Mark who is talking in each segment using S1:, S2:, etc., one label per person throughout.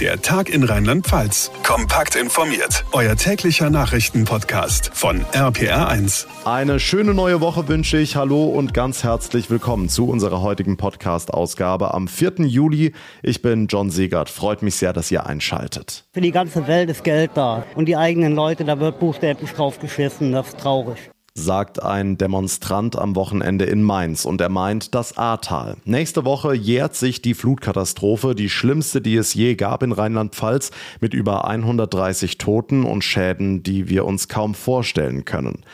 S1: Der Tag in Rheinland-Pfalz. Kompakt informiert. Euer täglicher Nachrichtenpodcast von RPR1.
S2: Eine schöne neue Woche wünsche ich. Hallo und ganz herzlich willkommen zu unserer heutigen Podcast-Ausgabe am 4. Juli. Ich bin John Segert. Freut mich sehr, dass ihr einschaltet.
S3: Für die ganze Welt ist Geld da. Und die eigenen Leute, da wird buchstäblich draufgeschissen. Das ist traurig
S2: sagt ein Demonstrant am Wochenende in Mainz und er meint das Ahrtal. Nächste Woche jährt sich die Flutkatastrophe, die schlimmste, die es je gab in Rheinland-Pfalz, mit über 130 Toten und Schäden, die wir uns kaum vorstellen können.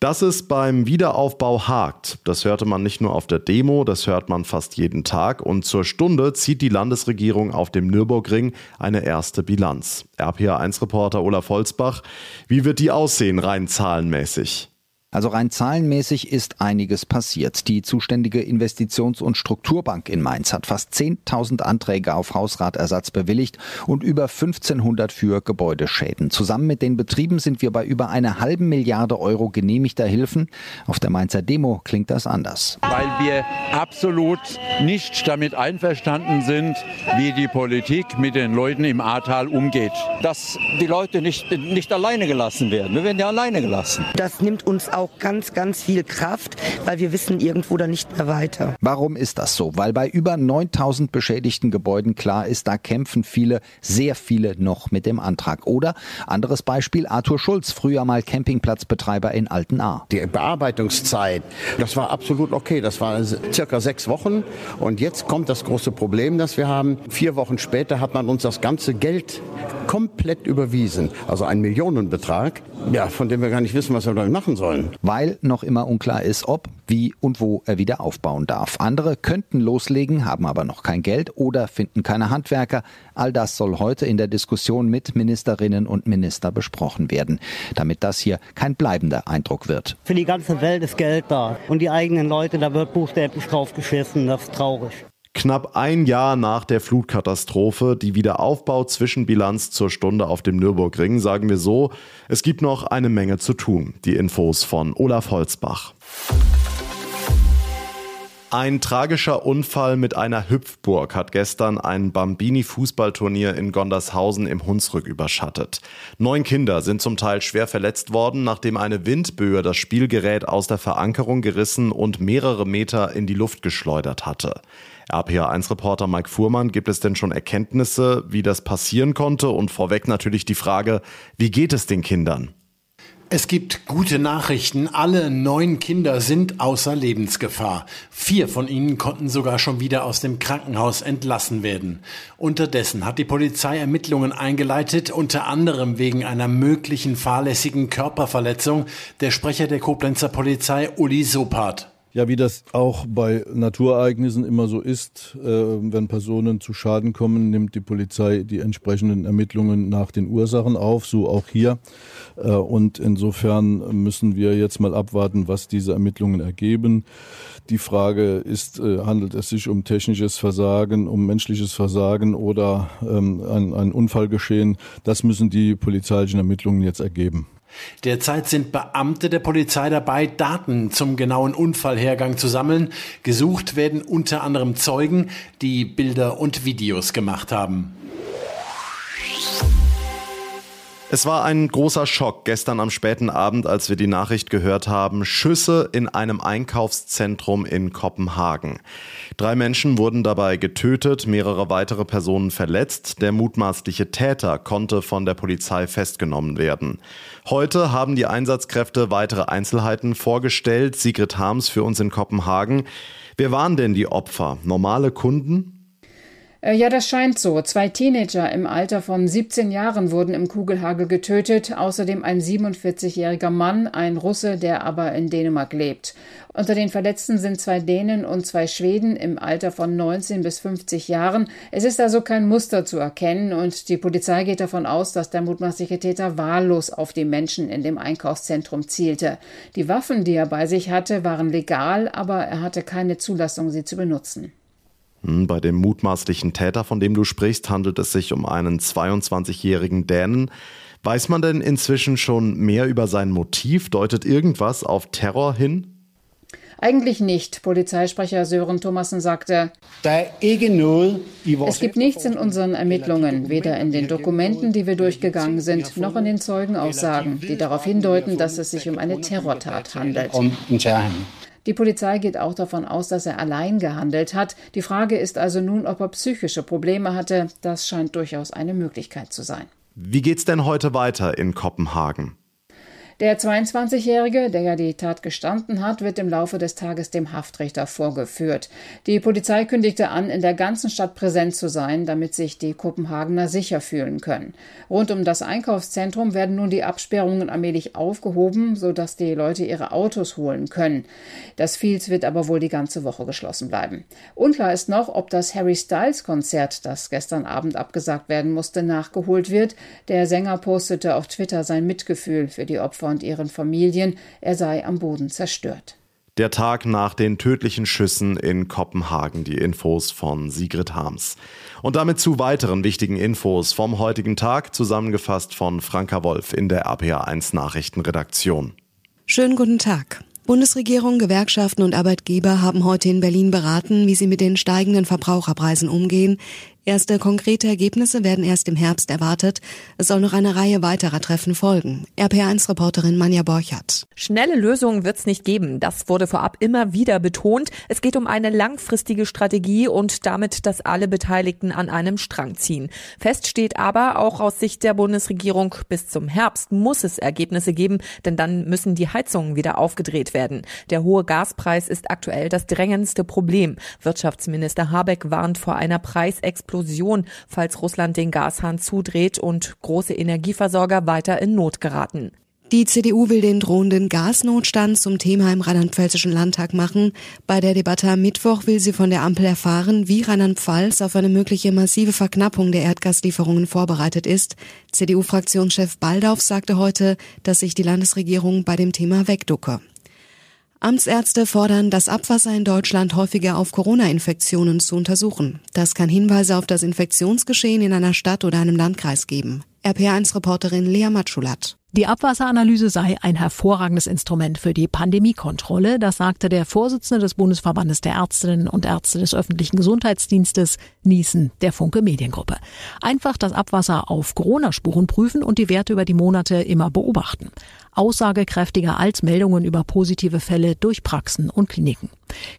S2: Dass es beim Wiederaufbau hakt, das hörte man nicht nur auf der Demo, das hört man fast jeden Tag und zur Stunde zieht die Landesregierung auf dem Nürburgring eine erste Bilanz. RPA1-Reporter Olaf Holzbach, wie wird die aussehen rein zahlenmäßig?
S4: Also rein zahlenmäßig ist einiges passiert. Die zuständige Investitions- und Strukturbank in Mainz hat fast 10.000 Anträge auf Hausratersatz bewilligt und über 1500 für Gebäudeschäden. Zusammen mit den Betrieben sind wir bei über einer halben Milliarde Euro genehmigter Hilfen. Auf der Mainzer Demo klingt das anders.
S5: Weil wir absolut nicht damit einverstanden sind, wie die Politik mit den Leuten im Ahrtal umgeht.
S6: Dass die Leute nicht, nicht alleine gelassen werden. Wir werden ja alleine gelassen.
S7: Das nimmt uns auch ganz, ganz viel Kraft, weil wir wissen irgendwo dann nicht mehr weiter.
S4: Warum ist das so? Weil bei über 9000 beschädigten Gebäuden klar ist, da kämpfen viele, sehr viele noch mit dem Antrag. Oder anderes Beispiel, Arthur Schulz, früher mal Campingplatzbetreiber in Altenahr.
S8: Die Bearbeitungszeit, das war absolut okay. Das war circa sechs Wochen. Und jetzt kommt das große Problem, das wir haben. Vier Wochen später hat man uns das ganze Geld komplett überwiesen. Also ein Millionenbetrag, ja, von dem wir gar nicht wissen, was wir damit machen sollen
S4: weil noch immer unklar ist, ob, wie und wo er wieder aufbauen darf. Andere könnten loslegen, haben aber noch kein Geld oder finden keine Handwerker. All das soll heute in der Diskussion mit Ministerinnen und Minister besprochen werden, damit das hier kein bleibender Eindruck wird.
S3: Für die ganze Welt ist Geld da und die eigenen Leute, da wird buchstäblich draufgeschissen. Das ist traurig.
S2: Knapp ein Jahr nach der Flutkatastrophe, die Wiederaufbau-Zwischenbilanz zur Stunde auf dem Nürburgring, sagen wir so, es gibt noch eine Menge zu tun. Die Infos von Olaf Holzbach. Ein tragischer Unfall mit einer Hüpfburg hat gestern ein Bambini-Fußballturnier in Gondershausen im Hunsrück überschattet. Neun Kinder sind zum Teil schwer verletzt worden, nachdem eine Windböe das Spielgerät aus der Verankerung gerissen und mehrere Meter in die Luft geschleudert hatte. RPA1-Reporter Mike Fuhrmann, gibt es denn schon Erkenntnisse, wie das passieren konnte? Und vorweg natürlich die Frage, wie geht es den Kindern?
S9: Es gibt gute Nachrichten. Alle neun Kinder sind außer Lebensgefahr. Vier von ihnen konnten sogar schon wieder aus dem Krankenhaus entlassen werden. Unterdessen hat die Polizei Ermittlungen eingeleitet, unter anderem wegen einer möglichen fahrlässigen Körperverletzung. Der Sprecher der Koblenzer Polizei, Uli Sopat.
S10: Ja, wie das auch bei Naturereignissen immer so ist, äh, wenn Personen zu Schaden kommen, nimmt die Polizei die entsprechenden Ermittlungen nach den Ursachen auf, so auch hier. Äh, und insofern müssen wir jetzt mal abwarten, was diese Ermittlungen ergeben. Die Frage ist, äh, handelt es sich um technisches Versagen, um menschliches Versagen oder ähm, ein, ein Unfallgeschehen? Das müssen die polizeilichen Ermittlungen jetzt ergeben.
S9: Derzeit sind Beamte der Polizei dabei, Daten zum genauen Unfallhergang zu sammeln. Gesucht werden unter anderem Zeugen, die Bilder und Videos gemacht haben.
S2: Es war ein großer Schock gestern am späten Abend, als wir die Nachricht gehört haben, Schüsse in einem Einkaufszentrum in Kopenhagen. Drei Menschen wurden dabei getötet, mehrere weitere Personen verletzt. Der mutmaßliche Täter konnte von der Polizei festgenommen werden. Heute haben die Einsatzkräfte weitere Einzelheiten vorgestellt. Sigrid Harms für uns in Kopenhagen. Wer waren denn die Opfer? Normale Kunden?
S11: Äh, ja, das scheint so. Zwei Teenager im Alter von 17 Jahren wurden im Kugelhagel getötet, außerdem ein 47-jähriger Mann, ein Russe, der aber in Dänemark lebt. Unter den Verletzten sind zwei Dänen und zwei Schweden im Alter von 19 bis 50 Jahren. Es ist also kein Muster zu erkennen und die Polizei geht davon aus, dass der mutmaßliche Täter wahllos auf die Menschen in dem Einkaufszentrum zielte. Die Waffen, die er bei sich hatte, waren legal, aber er hatte keine Zulassung, sie zu benutzen.
S2: Hm, bei dem mutmaßlichen Täter, von dem du sprichst, handelt es sich um einen 22-jährigen Dänen. Weiß man denn inzwischen schon mehr über sein Motiv? Deutet irgendwas auf Terror hin?
S11: Eigentlich nicht. Polizeisprecher Sören Thomassen sagte, es gibt nichts in unseren Ermittlungen, weder in den Dokumenten, die wir durchgegangen sind, noch in den Zeugenaussagen, die darauf hindeuten, dass es sich um eine Terrortat handelt. Die Polizei geht auch davon aus, dass er allein gehandelt hat. Die Frage ist also nun, ob er psychische Probleme hatte. Das scheint durchaus eine Möglichkeit zu sein.
S2: Wie geht's denn heute weiter in Kopenhagen?
S11: Der 22-Jährige, der ja die Tat gestanden hat, wird im Laufe des Tages dem Haftrichter vorgeführt. Die Polizei kündigte an, in der ganzen Stadt präsent zu sein, damit sich die Kopenhagener sicher fühlen können. Rund um das Einkaufszentrum werden nun die Absperrungen allmählich aufgehoben, sodass die Leute ihre Autos holen können. Das Fields wird aber wohl die ganze Woche geschlossen bleiben. Unklar ist noch, ob das Harry Styles Konzert, das gestern Abend abgesagt werden musste, nachgeholt wird. Der Sänger postete auf Twitter sein Mitgefühl für die Opfer und ihren Familien, er sei am Boden zerstört.
S2: Der Tag nach den tödlichen Schüssen in Kopenhagen. Die Infos von Sigrid Harms. Und damit zu weiteren wichtigen Infos vom heutigen Tag, zusammengefasst von Franka Wolf in der RPA1 Nachrichtenredaktion.
S12: Schönen guten Tag. Bundesregierung, Gewerkschaften und Arbeitgeber haben heute in Berlin beraten, wie sie mit den steigenden Verbraucherpreisen umgehen. Erste konkrete Ergebnisse werden erst im Herbst erwartet. Es soll noch eine Reihe weiterer Treffen folgen. RPA1-Reporterin Manja Borchardt.
S13: Schnelle Lösungen wird es nicht geben. Das wurde vorab immer wieder betont. Es geht um eine langfristige Strategie und damit, dass alle Beteiligten an einem Strang ziehen. Fest steht aber, auch aus Sicht der Bundesregierung, bis zum Herbst muss es Ergebnisse geben, denn dann müssen die Heizungen wieder aufgedreht werden. Der hohe Gaspreis ist aktuell das drängendste Problem. Wirtschaftsminister Habeck warnt vor einer Preisexplosion Explosion, falls Russland den Gashahn zudreht und große Energieversorger weiter in Not geraten.
S12: Die CDU will den drohenden Gasnotstand zum Thema im Rheinland-Pfälzischen Landtag machen. Bei der Debatte am Mittwoch will sie von der Ampel erfahren, wie Rheinland-Pfalz auf eine mögliche massive Verknappung der Erdgaslieferungen vorbereitet ist. CDU-Fraktionschef Baldauf sagte heute, dass sich die Landesregierung bei dem Thema wegducke. Amtsärzte fordern, das Abwasser in Deutschland häufiger auf Corona-Infektionen zu untersuchen. Das kann Hinweise auf das Infektionsgeschehen in einer Stadt oder einem Landkreis geben. RPA1-Reporterin Lea Matschulat.
S14: Die Abwasseranalyse sei ein hervorragendes Instrument für die Pandemiekontrolle, das sagte der Vorsitzende des Bundesverbandes der Ärztinnen und Ärzte des öffentlichen Gesundheitsdienstes, Niesen, der Funke Mediengruppe. Einfach das Abwasser auf Corona-Spuren prüfen und die Werte über die Monate immer beobachten. Aussagekräftiger als Meldungen über positive Fälle durch Praxen und Kliniken.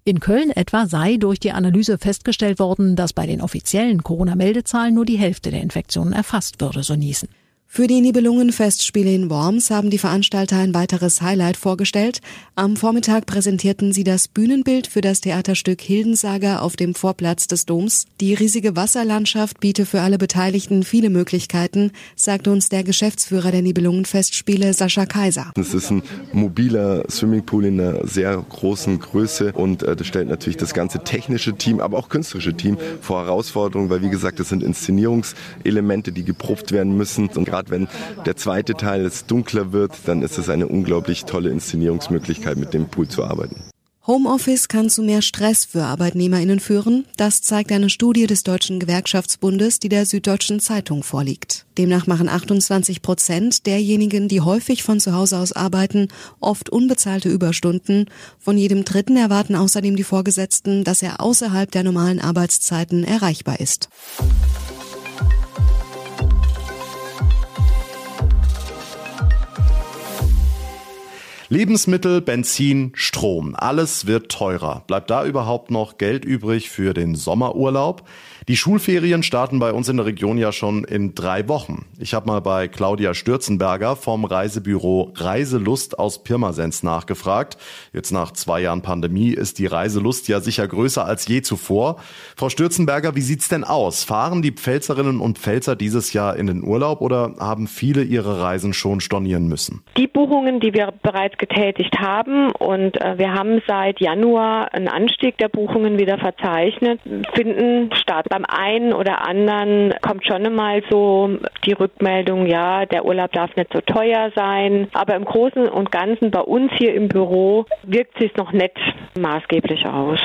S14: In Köln etwa sei durch die Analyse festgestellt worden, dass bei den offiziellen Corona-Meldezahlen nur die Hälfte der Infektionen erfasst würde, so Niesen.
S12: Für die Nibelungenfestspiele in Worms haben die Veranstalter ein weiteres Highlight vorgestellt. Am Vormittag präsentierten sie das Bühnenbild für das Theaterstück Hildensaga auf dem Vorplatz des Doms. Die riesige Wasserlandschaft biete für alle Beteiligten viele Möglichkeiten, sagt uns der Geschäftsführer der Nibelungenfestspiele Sascha Kaiser.
S15: Es ist ein mobiler Swimmingpool in einer sehr großen Größe und äh, das stellt natürlich das ganze technische Team, aber auch künstlerische Team vor Herausforderungen, weil wie gesagt, das sind Inszenierungselemente, die geprobt werden müssen und gerade wenn der zweite Teil jetzt dunkler wird, dann ist es eine unglaublich tolle Inszenierungsmöglichkeit, mit dem Pool zu arbeiten.
S12: Homeoffice kann zu mehr Stress für ArbeitnehmerInnen führen. Das zeigt eine Studie des Deutschen Gewerkschaftsbundes, die der Süddeutschen Zeitung vorliegt. Demnach machen 28 Prozent derjenigen, die häufig von zu Hause aus arbeiten, oft unbezahlte Überstunden. Von jedem Dritten erwarten außerdem die Vorgesetzten, dass er außerhalb der normalen Arbeitszeiten erreichbar ist.
S2: Lebensmittel, Benzin, Strom, alles wird teurer. Bleibt da überhaupt noch Geld übrig für den Sommerurlaub? Die Schulferien starten bei uns in der Region ja schon in drei Wochen. Ich habe mal bei Claudia Stürzenberger vom Reisebüro Reiselust aus Pirmasens nachgefragt. Jetzt nach zwei Jahren Pandemie ist die Reiselust ja sicher größer als je zuvor. Frau Stürzenberger, wie sieht's denn aus? Fahren die Pfälzerinnen und Pfälzer dieses Jahr in den Urlaub oder haben viele ihre Reisen schon stornieren müssen?
S16: Die Buchungen, die wir bereits getätigt haben und äh, wir haben seit Januar einen Anstieg der Buchungen wieder verzeichnet, finden statt beim einen oder anderen kommt schon einmal so die Rückmeldung, ja, der Urlaub darf nicht so teuer sein. Aber im Großen und Ganzen bei uns hier im Büro wirkt sich noch nicht maßgeblich aus.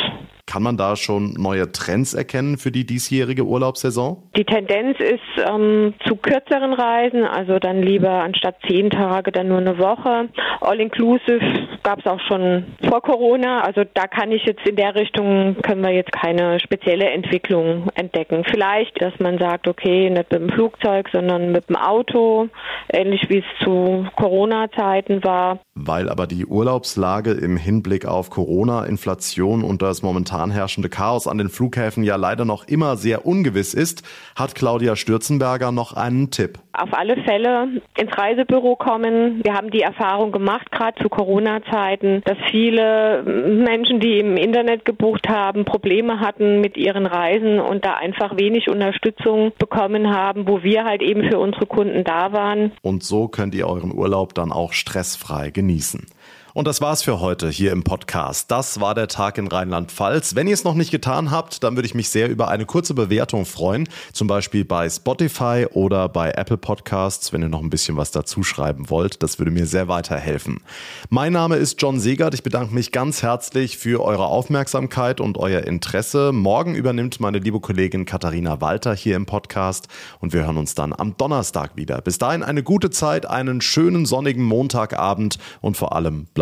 S2: Kann man da schon neue Trends erkennen für die diesjährige Urlaubssaison?
S16: Die Tendenz ist ähm, zu kürzeren Reisen, also dann lieber anstatt zehn Tage dann nur eine Woche. All-inclusive gab es auch schon vor Corona. Also da kann ich jetzt in der Richtung, können wir jetzt keine spezielle Entwicklung entdecken. Vielleicht, dass man sagt, okay, nicht mit dem Flugzeug, sondern mit dem Auto, ähnlich wie es zu Corona-Zeiten war.
S2: Weil aber die Urlaubslage im Hinblick auf Corona, Inflation und das momentan herrschende Chaos an den Flughäfen ja leider noch immer sehr ungewiss ist, hat Claudia Stürzenberger noch einen Tipp.
S16: Auf alle Fälle ins Reisebüro kommen. Wir haben die Erfahrung gemacht, gerade zu Corona-Zeiten, dass viele Menschen, die im Internet gebucht haben, Probleme hatten mit ihren Reisen und da einfach wenig Unterstützung bekommen haben, wo wir halt eben für unsere Kunden da waren.
S2: Und so könnt ihr euren Urlaub dann auch stressfrei genießen. Und das war's für heute hier im Podcast. Das war der Tag in Rheinland-Pfalz. Wenn ihr es noch nicht getan habt, dann würde ich mich sehr über eine kurze Bewertung freuen. Zum Beispiel bei Spotify oder bei Apple Podcasts, wenn ihr noch ein bisschen was dazu schreiben wollt. Das würde mir sehr weiterhelfen. Mein Name ist John Segert. Ich bedanke mich ganz herzlich für eure Aufmerksamkeit und euer Interesse. Morgen übernimmt meine liebe Kollegin Katharina Walter hier im Podcast und wir hören uns dann am Donnerstag wieder. Bis dahin eine gute Zeit, einen schönen sonnigen Montagabend und vor allem bleibt